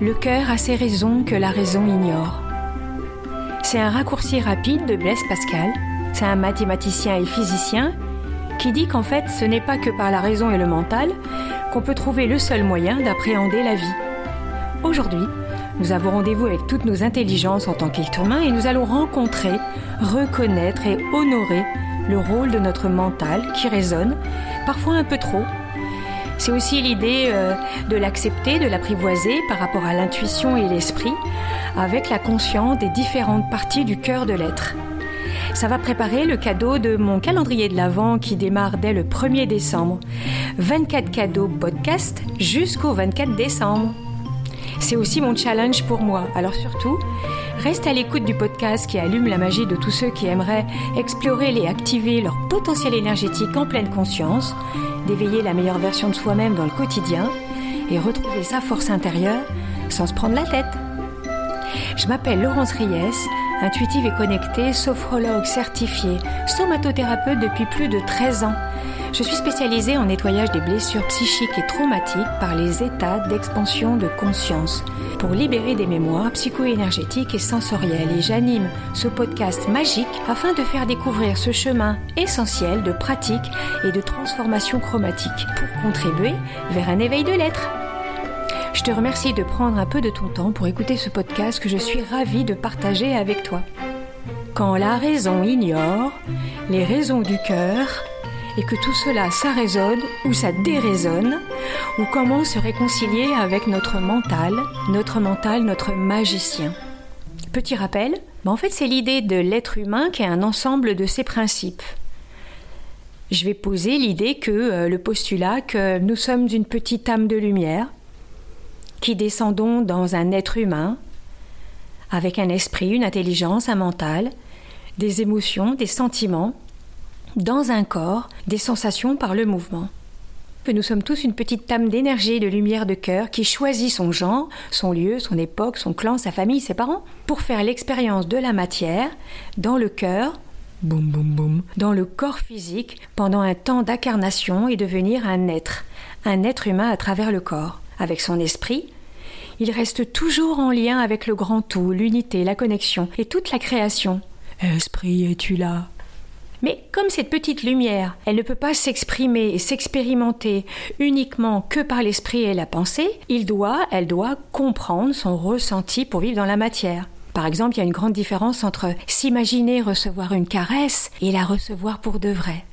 Le cœur a ses raisons que la raison ignore. C'est un raccourci rapide de Blaise Pascal. C'est un mathématicien et physicien qui dit qu'en fait, ce n'est pas que par la raison et le mental qu'on peut trouver le seul moyen d'appréhender la vie. Aujourd'hui, nous avons rendez-vous avec toutes nos intelligences en tant qu'être humain et nous allons rencontrer, reconnaître et honorer le rôle de notre mental qui résonne, parfois un peu trop. C'est aussi l'idée euh, de l'accepter, de l'apprivoiser par rapport à l'intuition et l'esprit, avec la conscience des différentes parties du cœur de l'être. Ça va préparer le cadeau de mon calendrier de l'Avent qui démarre dès le 1er décembre. 24 cadeaux podcast jusqu'au 24 décembre. C'est aussi mon challenge pour moi. Alors surtout, reste à l'écoute du podcast qui allume la magie de tous ceux qui aimeraient explorer et activer leur potentiel énergétique en pleine conscience, d'éveiller la meilleure version de soi-même dans le quotidien et retrouver sa force intérieure sans se prendre la tête. Je m'appelle Laurence Ries, intuitive et connectée, sophrologue certifiée, somatothérapeute depuis plus de 13 ans. Je suis spécialisée en nettoyage des blessures psychiques et traumatiques par les états d'expansion de conscience pour libérer des mémoires psycho-énergétiques et sensorielles. Et j'anime ce podcast magique afin de faire découvrir ce chemin essentiel de pratique et de transformation chromatique pour contribuer vers un éveil de l'être. Je te remercie de prendre un peu de ton temps pour écouter ce podcast que je suis ravie de partager avec toi. Quand la raison ignore les raisons du cœur, et que tout cela, ça résonne ou ça dérésonne, ou comment se réconcilier avec notre mental, notre mental, notre magicien. Petit rappel, ben, en fait c'est l'idée de l'être humain qui est un ensemble de ses principes. Je vais poser l'idée que euh, le postulat que nous sommes une petite âme de lumière qui descendons dans un être humain avec un esprit, une intelligence, un mental, des émotions, des sentiments, dans un corps, des sensations par le mouvement. Nous sommes tous une petite âme d'énergie de lumière de cœur qui choisit son genre, son lieu, son époque, son clan, sa famille, ses parents, pour faire l'expérience de la matière dans le cœur, boum boum boum, dans le corps physique pendant un temps d'incarnation et devenir un être, un être humain à travers le corps, avec son esprit, il reste toujours en lien avec le grand tout, l'unité, la connexion et toute la création. Esprit, es-tu là? Mais comme cette petite lumière, elle ne peut pas s'exprimer et s'expérimenter uniquement que par l'esprit et la pensée, il doit, elle doit comprendre son ressenti pour vivre dans la matière. Par exemple, il y a une grande différence entre s'imaginer recevoir une caresse et la recevoir pour de vrai.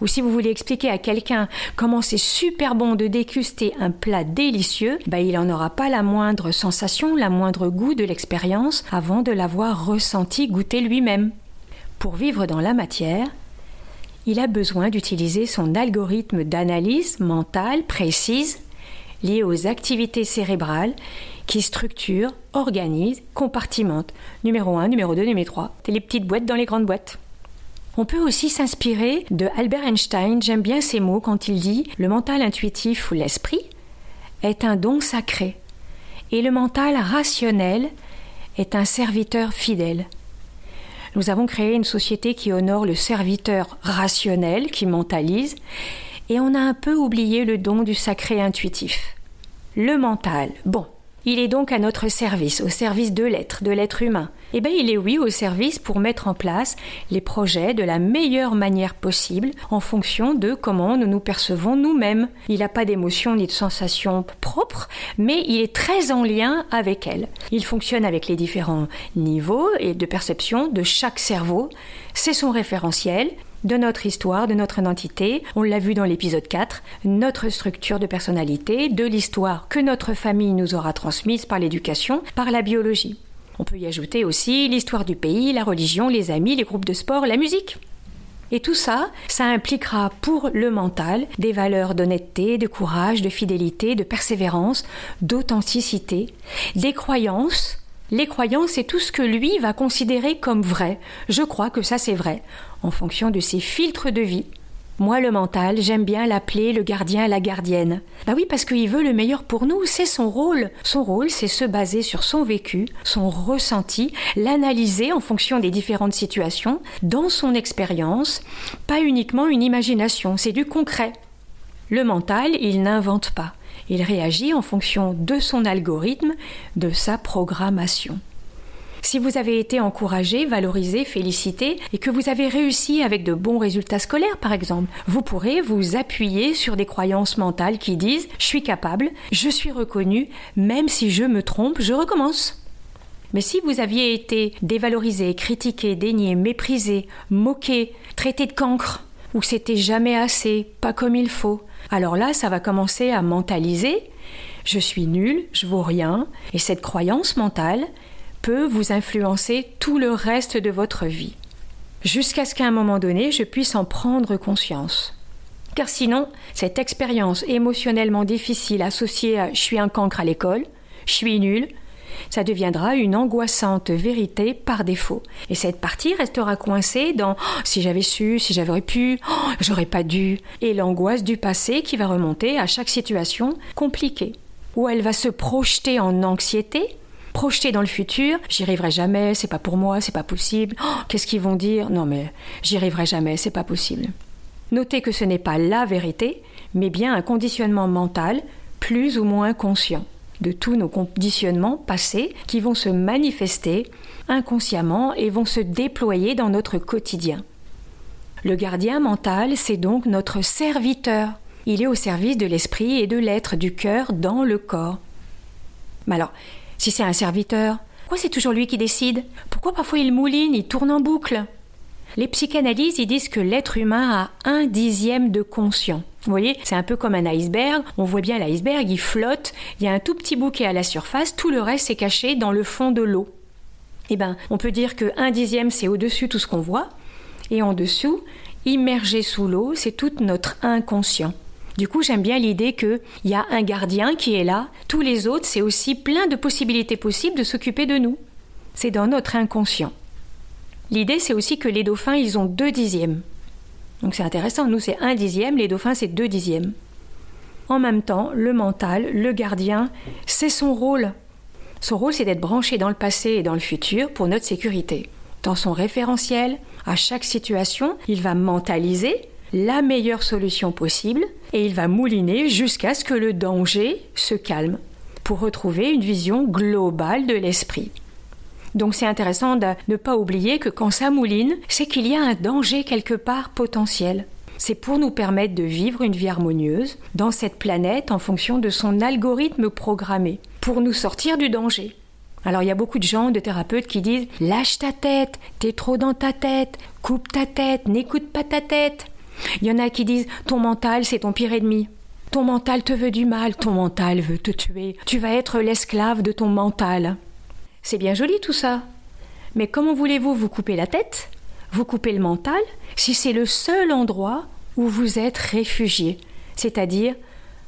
Ou si vous voulez expliquer à quelqu'un comment c'est super bon de déguster un plat délicieux, bah, il n'en aura pas la moindre sensation, la moindre goût de l'expérience avant de l'avoir ressenti, goûté lui-même. Pour vivre dans la matière, il a besoin d'utiliser son algorithme d'analyse mentale précise lié aux activités cérébrales qui structurent, organisent, compartimentent. Numéro 1, numéro 2, numéro 3. C'est les petites boîtes dans les grandes boîtes. On peut aussi s'inspirer de Albert Einstein, j'aime bien ces mots quand il dit le mental intuitif ou l'esprit est un don sacré et le mental rationnel est un serviteur fidèle. Nous avons créé une société qui honore le serviteur rationnel, qui mentalise, et on a un peu oublié le don du sacré intuitif. Le mental, bon, il est donc à notre service, au service de l'être, de l'être humain. Eh bien, il est oui au service pour mettre en place les projets de la meilleure manière possible en fonction de comment nous nous percevons nous-mêmes. Il n'a pas d'émotion ni de sensation propre, mais il est très en lien avec elles. Il fonctionne avec les différents niveaux et de perception de chaque cerveau. C'est son référentiel de notre histoire, de notre identité, on l'a vu dans l'épisode 4, notre structure de personnalité, de l'histoire que notre famille nous aura transmise par l'éducation, par la biologie. On peut y ajouter aussi l'histoire du pays, la religion, les amis, les groupes de sport, la musique. Et tout ça, ça impliquera pour le mental des valeurs d'honnêteté, de courage, de fidélité, de persévérance, d'authenticité, des croyances. Les croyances, c'est tout ce que lui va considérer comme vrai. Je crois que ça c'est vrai, en fonction de ses filtres de vie. Moi, le mental, j'aime bien l'appeler le gardien, la gardienne. Bah oui, parce qu'il veut le meilleur pour nous, c'est son rôle. Son rôle, c'est se baser sur son vécu, son ressenti, l'analyser en fonction des différentes situations, dans son expérience, pas uniquement une imagination, c'est du concret. Le mental, il n'invente pas. Il réagit en fonction de son algorithme, de sa programmation. Si vous avez été encouragé, valorisé, félicité et que vous avez réussi avec de bons résultats scolaires par exemple, vous pourrez vous appuyer sur des croyances mentales qui disent je suis capable, je suis reconnu, même si je me trompe, je recommence. Mais si vous aviez été dévalorisé, critiqué, dénié, méprisé, moqué, traité de cancre, ou c'était jamais assez, pas comme il faut, alors là, ça va commencer à mentaliser je suis nul, je vaux rien, et cette croyance mentale, peut vous influencer tout le reste de votre vie, jusqu'à ce qu'à un moment donné, je puisse en prendre conscience. Car sinon, cette expérience émotionnellement difficile associée à je suis un cancre à l'école, je suis nul, ça deviendra une angoissante vérité par défaut. Et cette partie restera coincée dans oh, si j'avais su, si j'aurais pu, oh, j'aurais pas dû, et l'angoisse du passé qui va remonter à chaque situation compliquée. Ou elle va se projeter en anxiété projeter dans le futur, j'y arriverai jamais, c'est pas pour moi, c'est pas possible. Oh, qu'est-ce qu'ils vont dire? Non mais j'y arriverai jamais, c'est pas possible. Notez que ce n'est pas la vérité, mais bien un conditionnement mental plus ou moins conscient de tous nos conditionnements passés qui vont se manifester inconsciemment et vont se déployer dans notre quotidien. Le gardien mental, c'est donc notre serviteur. Il est au service de l'esprit et de l'être, du cœur dans le corps. Mais alors, si c'est un serviteur, pourquoi c'est toujours lui qui décide? Pourquoi parfois il mouline, il tourne en boucle? Les psychanalystes, ils disent que l'être humain a un dixième de conscient. Vous voyez, c'est un peu comme un iceberg. On voit bien l'iceberg, il flotte, il y a un tout petit est à la surface, tout le reste est caché dans le fond de l'eau. Eh bien, on peut dire que un dixième, c'est au-dessus tout ce qu'on voit, et en dessous, immergé sous l'eau, c'est tout notre inconscient. Du coup, j'aime bien l'idée qu'il y a un gardien qui est là, tous les autres, c'est aussi plein de possibilités possibles de s'occuper de nous. C'est dans notre inconscient. L'idée, c'est aussi que les dauphins, ils ont deux dixièmes. Donc c'est intéressant, nous c'est un dixième, les dauphins c'est deux dixièmes. En même temps, le mental, le gardien, c'est son rôle. Son rôle, c'est d'être branché dans le passé et dans le futur pour notre sécurité. Dans son référentiel, à chaque situation, il va mentaliser, la meilleure solution possible et il va mouliner jusqu'à ce que le danger se calme pour retrouver une vision globale de l'esprit. Donc c'est intéressant de ne pas oublier que quand ça mouline, c'est qu'il y a un danger quelque part potentiel. C'est pour nous permettre de vivre une vie harmonieuse dans cette planète en fonction de son algorithme programmé, pour nous sortir du danger. Alors il y a beaucoup de gens, de thérapeutes qui disent Lâche ta tête, t'es trop dans ta tête, coupe ta tête, n'écoute pas ta tête. Il y en a qui disent ton mental, c'est ton pire ennemi. Ton mental te veut du mal, ton mental veut te tuer. Tu vas être l'esclave de ton mental. C'est bien joli tout ça. Mais comment voulez-vous vous couper la tête, vous couper le mental, si c'est le seul endroit où vous êtes réfugié, c'est-à-dire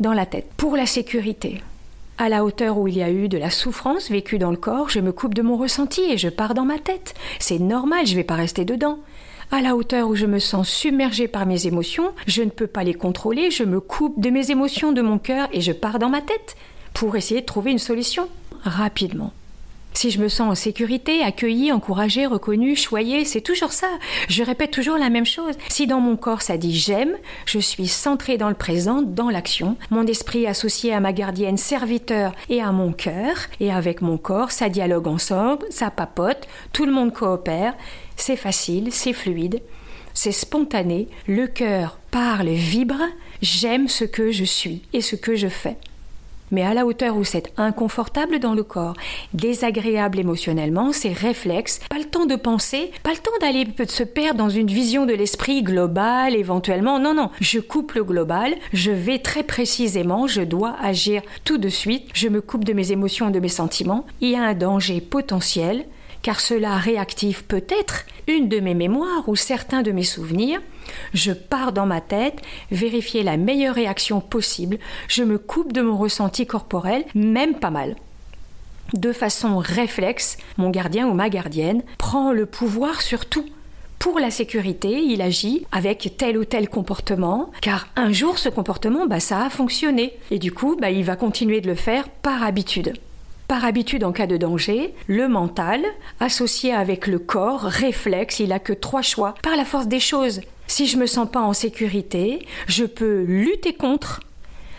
dans la tête, pour la sécurité à la hauteur où il y a eu de la souffrance vécue dans le corps, je me coupe de mon ressenti et je pars dans ma tête. C'est normal, je ne vais pas rester dedans à la hauteur où je me sens submergée par mes émotions, je ne peux pas les contrôler, je me coupe de mes émotions, de mon cœur et je pars dans ma tête pour essayer de trouver une solution rapidement. Si je me sens en sécurité, accueillie, encouragée, reconnue, choyée, c'est toujours ça. Je répète toujours la même chose. Si dans mon corps ça dit j'aime, je suis centrée dans le présent, dans l'action. Mon esprit associé à ma gardienne serviteur et à mon cœur. Et avec mon corps, ça dialogue ensemble, ça papote, tout le monde coopère. C'est facile, c'est fluide, c'est spontané. Le cœur parle, vibre. J'aime ce que je suis et ce que je fais mais à la hauteur où c'est inconfortable dans le corps, désagréable émotionnellement, c'est réflexe, pas le temps de penser, pas le temps d'aller se perdre dans une vision de l'esprit global éventuellement. Non, non, je coupe le global, je vais très précisément, je dois agir tout de suite, je me coupe de mes émotions et de mes sentiments. Il y a un danger potentiel, car cela réactive peut-être une de mes mémoires ou certains de mes souvenirs. Je pars dans ma tête, vérifier la meilleure réaction possible, je me coupe de mon ressenti corporel, même pas mal. De façon réflexe, mon gardien ou ma gardienne prend le pouvoir sur tout. Pour la sécurité, il agit avec tel ou tel comportement, car un jour ce comportement, bah, ça a fonctionné, et du coup, bah, il va continuer de le faire par habitude. Par habitude, en cas de danger, le mental, associé avec le corps, réflexe, il a que trois choix. Par la force des choses, si je me sens pas en sécurité, je peux lutter contre,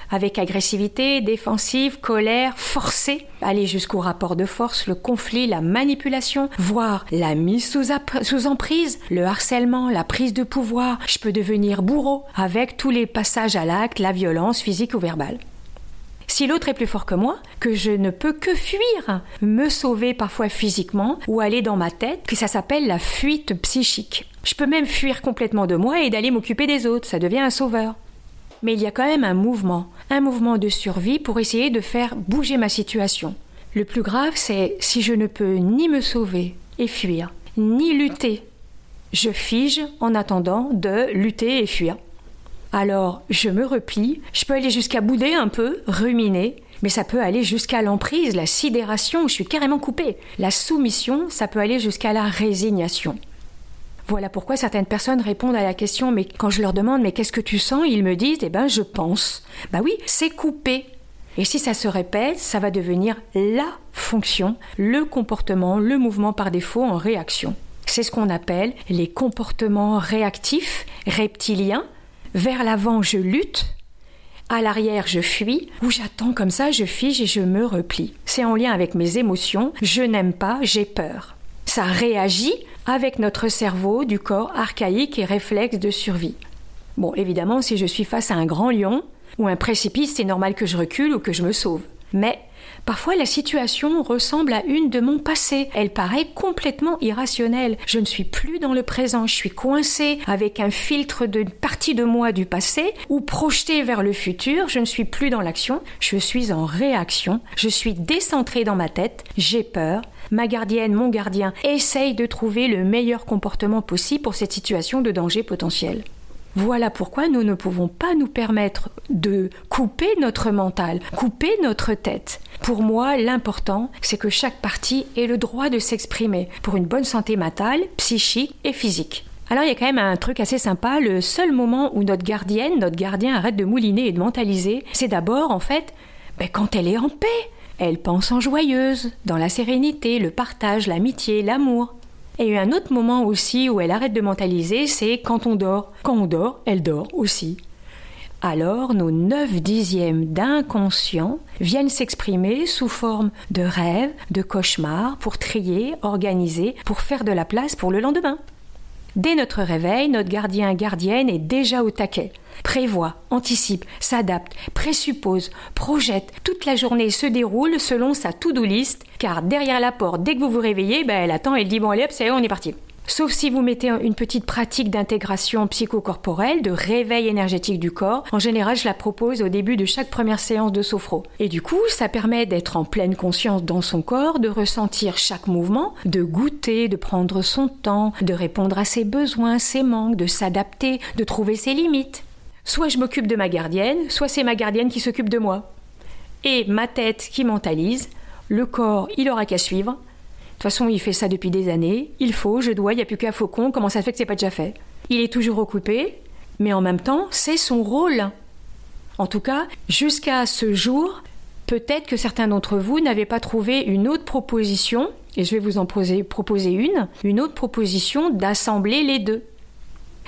avec agressivité, défensive, colère, forcée, aller jusqu'au rapport de force, le conflit, la manipulation, voire la mise sous, sous emprise, le harcèlement, la prise de pouvoir. Je peux devenir bourreau avec tous les passages à l'acte, la violence physique ou verbale. Si l'autre est plus fort que moi, que je ne peux que fuir, me sauver parfois physiquement ou aller dans ma tête, que ça s'appelle la fuite psychique. Je peux même fuir complètement de moi et d'aller m'occuper des autres, ça devient un sauveur. Mais il y a quand même un mouvement, un mouvement de survie pour essayer de faire bouger ma situation. Le plus grave, c'est si je ne peux ni me sauver et fuir, ni lutter. Je fige en attendant de lutter et fuir. Alors je me replie, je peux aller jusqu'à bouder un peu, ruminer, mais ça peut aller jusqu'à l'emprise, la sidération, je suis carrément coupée. La soumission, ça peut aller jusqu'à la résignation. Voilà pourquoi certaines personnes répondent à la question mais quand je leur demande mais qu'est-ce que tu sens, ils me disent eh ben je pense. Bah oui, c'est coupé. Et si ça se répète, ça va devenir la fonction, le comportement, le mouvement par défaut en réaction. C'est ce qu'on appelle les comportements réactifs, reptiliens, vers l'avant, je lutte. À l'arrière, je fuis. Ou j'attends comme ça, je fige et je me replie. C'est en lien avec mes émotions. Je n'aime pas, j'ai peur. Ça réagit avec notre cerveau du corps archaïque et réflexe de survie. Bon, évidemment, si je suis face à un grand lion ou un précipice, c'est normal que je recule ou que je me sauve. Mais Parfois la situation ressemble à une de mon passé. Elle paraît complètement irrationnelle. Je ne suis plus dans le présent. Je suis coincée avec un filtre de partie de moi du passé ou projetée vers le futur. Je ne suis plus dans l'action. Je suis en réaction. Je suis décentrée dans ma tête. J'ai peur. Ma gardienne, mon gardien essaye de trouver le meilleur comportement possible pour cette situation de danger potentiel. Voilà pourquoi nous ne pouvons pas nous permettre de couper notre mental, couper notre tête. Pour moi, l'important, c'est que chaque partie ait le droit de s'exprimer pour une bonne santé mentale, psychique et physique. Alors il y a quand même un truc assez sympa, le seul moment où notre gardienne, notre gardien arrête de mouliner et de mentaliser, c'est d'abord en fait ben, quand elle est en paix. Elle pense en joyeuse, dans la sérénité, le partage, l'amitié, l'amour. Et un autre moment aussi où elle arrête de mentaliser, c'est quand on dort. Quand on dort, elle dort aussi. Alors nos neuf dixièmes d'inconscient viennent s'exprimer sous forme de rêves, de cauchemars, pour trier, organiser, pour faire de la place pour le lendemain. Dès notre réveil, notre gardien gardienne est déjà au taquet. Prévoit, anticipe, s'adapte, présuppose, projette. Toute la journée se déroule selon sa to-do list, car derrière la porte, dès que vous vous réveillez, ben, elle attend, elle dit bon allez hop, c'est on est parti. Sauf si vous mettez une petite pratique d'intégration psychocorporelle, de réveil énergétique du corps. En général, je la propose au début de chaque première séance de sophro. Et du coup, ça permet d'être en pleine conscience dans son corps, de ressentir chaque mouvement, de goûter, de prendre son temps, de répondre à ses besoins, ses manques, de s'adapter, de trouver ses limites. Soit je m'occupe de ma gardienne, soit c'est ma gardienne qui s'occupe de moi. Et ma tête qui mentalise, le corps, il aura qu'à suivre, façon, il fait ça depuis des années. Il faut, je dois, il n'y a plus qu'un faucon. Comment ça fait que c'est pas déjà fait? Il est toujours occupé, mais en même temps, c'est son rôle. En tout cas, jusqu'à ce jour, peut-être que certains d'entre vous n'avaient pas trouvé une autre proposition, et je vais vous en proposer une, une autre proposition d'assembler les deux.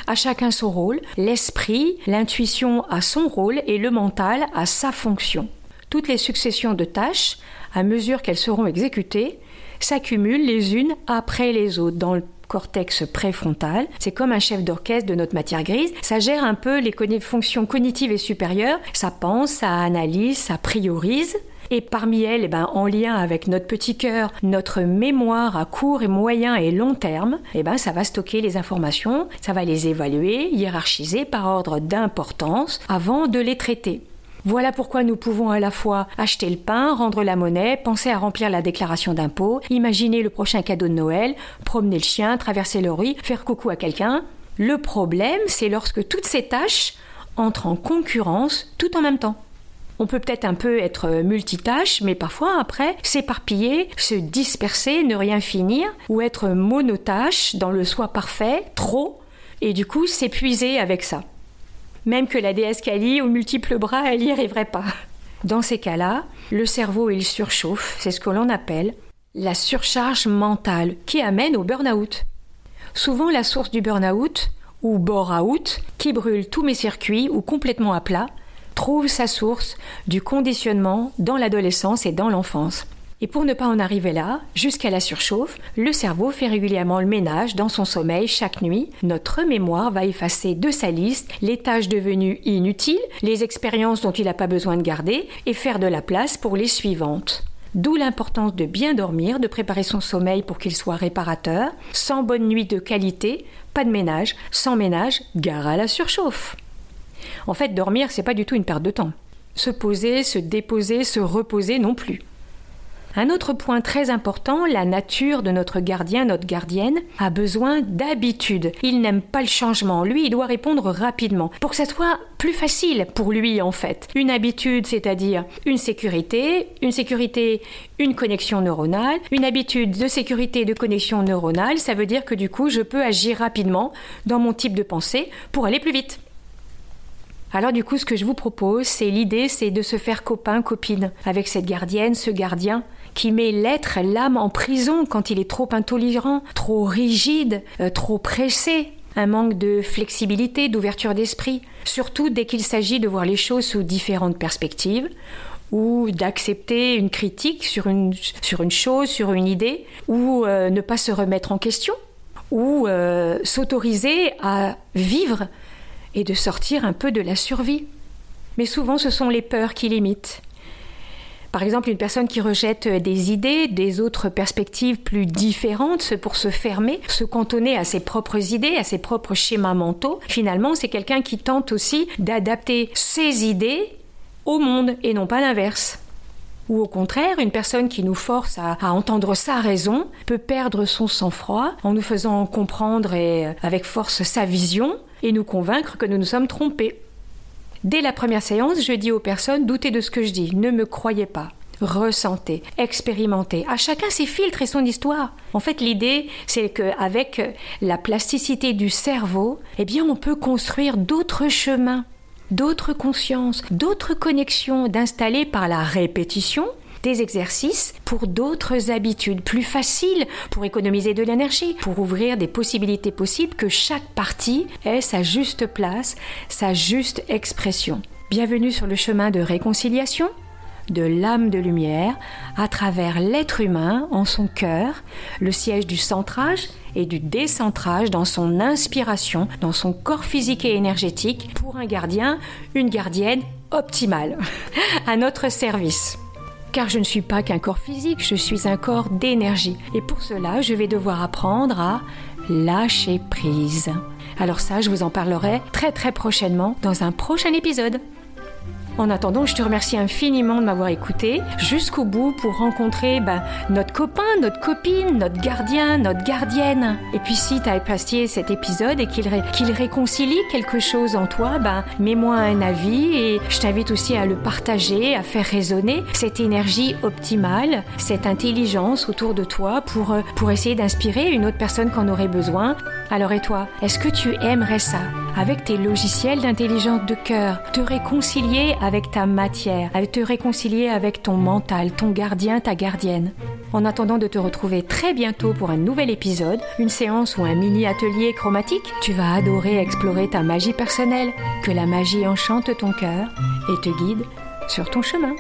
À chacun son rôle, l'esprit, l'intuition a son rôle et le mental a sa fonction. Toutes les successions de tâches, à mesure qu'elles seront exécutées, s'accumulent les unes après les autres dans le cortex préfrontal. C'est comme un chef d'orchestre de notre matière grise. Ça gère un peu les fonctions cognitives et supérieures. Ça pense, ça analyse, ça priorise. Et parmi elles, eh ben, en lien avec notre petit cœur, notre mémoire à court et moyen et long terme, eh ben, ça va stocker les informations, ça va les évaluer, hiérarchiser par ordre d'importance avant de les traiter. Voilà pourquoi nous pouvons à la fois acheter le pain, rendre la monnaie, penser à remplir la déclaration d'impôt, imaginer le prochain cadeau de Noël, promener le chien, traverser le rue, faire coucou à quelqu'un. Le problème, c'est lorsque toutes ces tâches entrent en concurrence tout en même temps. On peut peut-être un peu être multitâche, mais parfois après s'éparpiller, se disperser, ne rien finir, ou être monotâche dans le soi parfait, trop, et du coup s'épuiser avec ça même que la déesse Kali aux multiples bras, elle n'y arriverait pas. Dans ces cas-là, le cerveau il surchauffe, c'est ce que l'on appelle la surcharge mentale qui amène au burn-out. Souvent la source du burn-out ou bore-out qui brûle tous mes circuits ou complètement à plat trouve sa source du conditionnement dans l'adolescence et dans l'enfance. Et pour ne pas en arriver là, jusqu'à la surchauffe, le cerveau fait régulièrement le ménage dans son sommeil chaque nuit. Notre mémoire va effacer de sa liste les tâches devenues inutiles, les expériences dont il n'a pas besoin de garder, et faire de la place pour les suivantes. D'où l'importance de bien dormir, de préparer son sommeil pour qu'il soit réparateur. Sans bonne nuit de qualité, pas de ménage. Sans ménage, gare à la surchauffe. En fait, dormir, c'est pas du tout une perte de temps. Se poser, se déposer, se reposer non plus. Un autre point très important, la nature de notre gardien, notre gardienne, a besoin d'habitude. Il n'aime pas le changement. Lui, il doit répondre rapidement pour que ça soit plus facile pour lui en fait. Une habitude, c'est-à-dire une sécurité, une sécurité, une connexion neuronale, une habitude de sécurité de connexion neuronale, ça veut dire que du coup, je peux agir rapidement dans mon type de pensée pour aller plus vite. Alors du coup, ce que je vous propose, c'est l'idée, c'est de se faire copain, copine avec cette gardienne, ce gardien, qui met l'être, l'âme en prison quand il est trop intolérant, trop rigide, euh, trop pressé, un manque de flexibilité, d'ouverture d'esprit, surtout dès qu'il s'agit de voir les choses sous différentes perspectives ou d'accepter une critique sur une, sur une chose, sur une idée, ou euh, ne pas se remettre en question, ou euh, s'autoriser à vivre et de sortir un peu de la survie. Mais souvent ce sont les peurs qui limitent, par exemple, une personne qui rejette des idées, des autres perspectives plus différentes pour se fermer, se cantonner à ses propres idées, à ses propres schémas mentaux, finalement, c'est quelqu'un qui tente aussi d'adapter ses idées au monde et non pas l'inverse. Ou au contraire, une personne qui nous force à, entendre sa raison peut perdre son sang-froid en nous faisant comprendre et, avec force sa vision et nous convaincre que nous nous sommes trompés. Dès la première séance, je dis aux personnes doutez de ce que je dis, ne me croyez pas. Ressentez, expérimentez. À chacun ses filtres et son histoire. En fait, l'idée, c'est qu'avec la plasticité du cerveau, eh bien, on peut construire d'autres chemins, d'autres consciences, d'autres connexions d'installer par la répétition des exercices pour d'autres habitudes plus faciles pour économiser de l'énergie, pour ouvrir des possibilités possibles que chaque partie ait sa juste place, sa juste expression. Bienvenue sur le chemin de réconciliation de l'âme de lumière à travers l'être humain en son cœur, le siège du centrage et du décentrage dans son inspiration, dans son corps physique et énergétique pour un gardien, une gardienne optimale à notre service car je ne suis pas qu'un corps physique, je suis un corps d'énergie. Et pour cela, je vais devoir apprendre à lâcher prise. Alors ça, je vous en parlerai très très prochainement dans un prochain épisode. En attendant, je te remercie infiniment de m'avoir écouté jusqu'au bout pour rencontrer ben, notre copain, notre copine, notre gardien, notre gardienne. Et puis si tu as apprécié cet épisode et qu'il réconcilie quelque chose en toi, ben, mets-moi un avis et je t'invite aussi à le partager, à faire résonner cette énergie optimale, cette intelligence autour de toi pour, euh, pour essayer d'inspirer une autre personne qui en aurait besoin. Alors et toi, est-ce que tu aimerais ça? Avec tes logiciels d'intelligence de cœur, te réconcilier avec ta matière, te réconcilier avec ton mental, ton gardien, ta gardienne. En attendant de te retrouver très bientôt pour un nouvel épisode, une séance ou un mini atelier chromatique, tu vas adorer explorer ta magie personnelle. Que la magie enchante ton cœur et te guide sur ton chemin.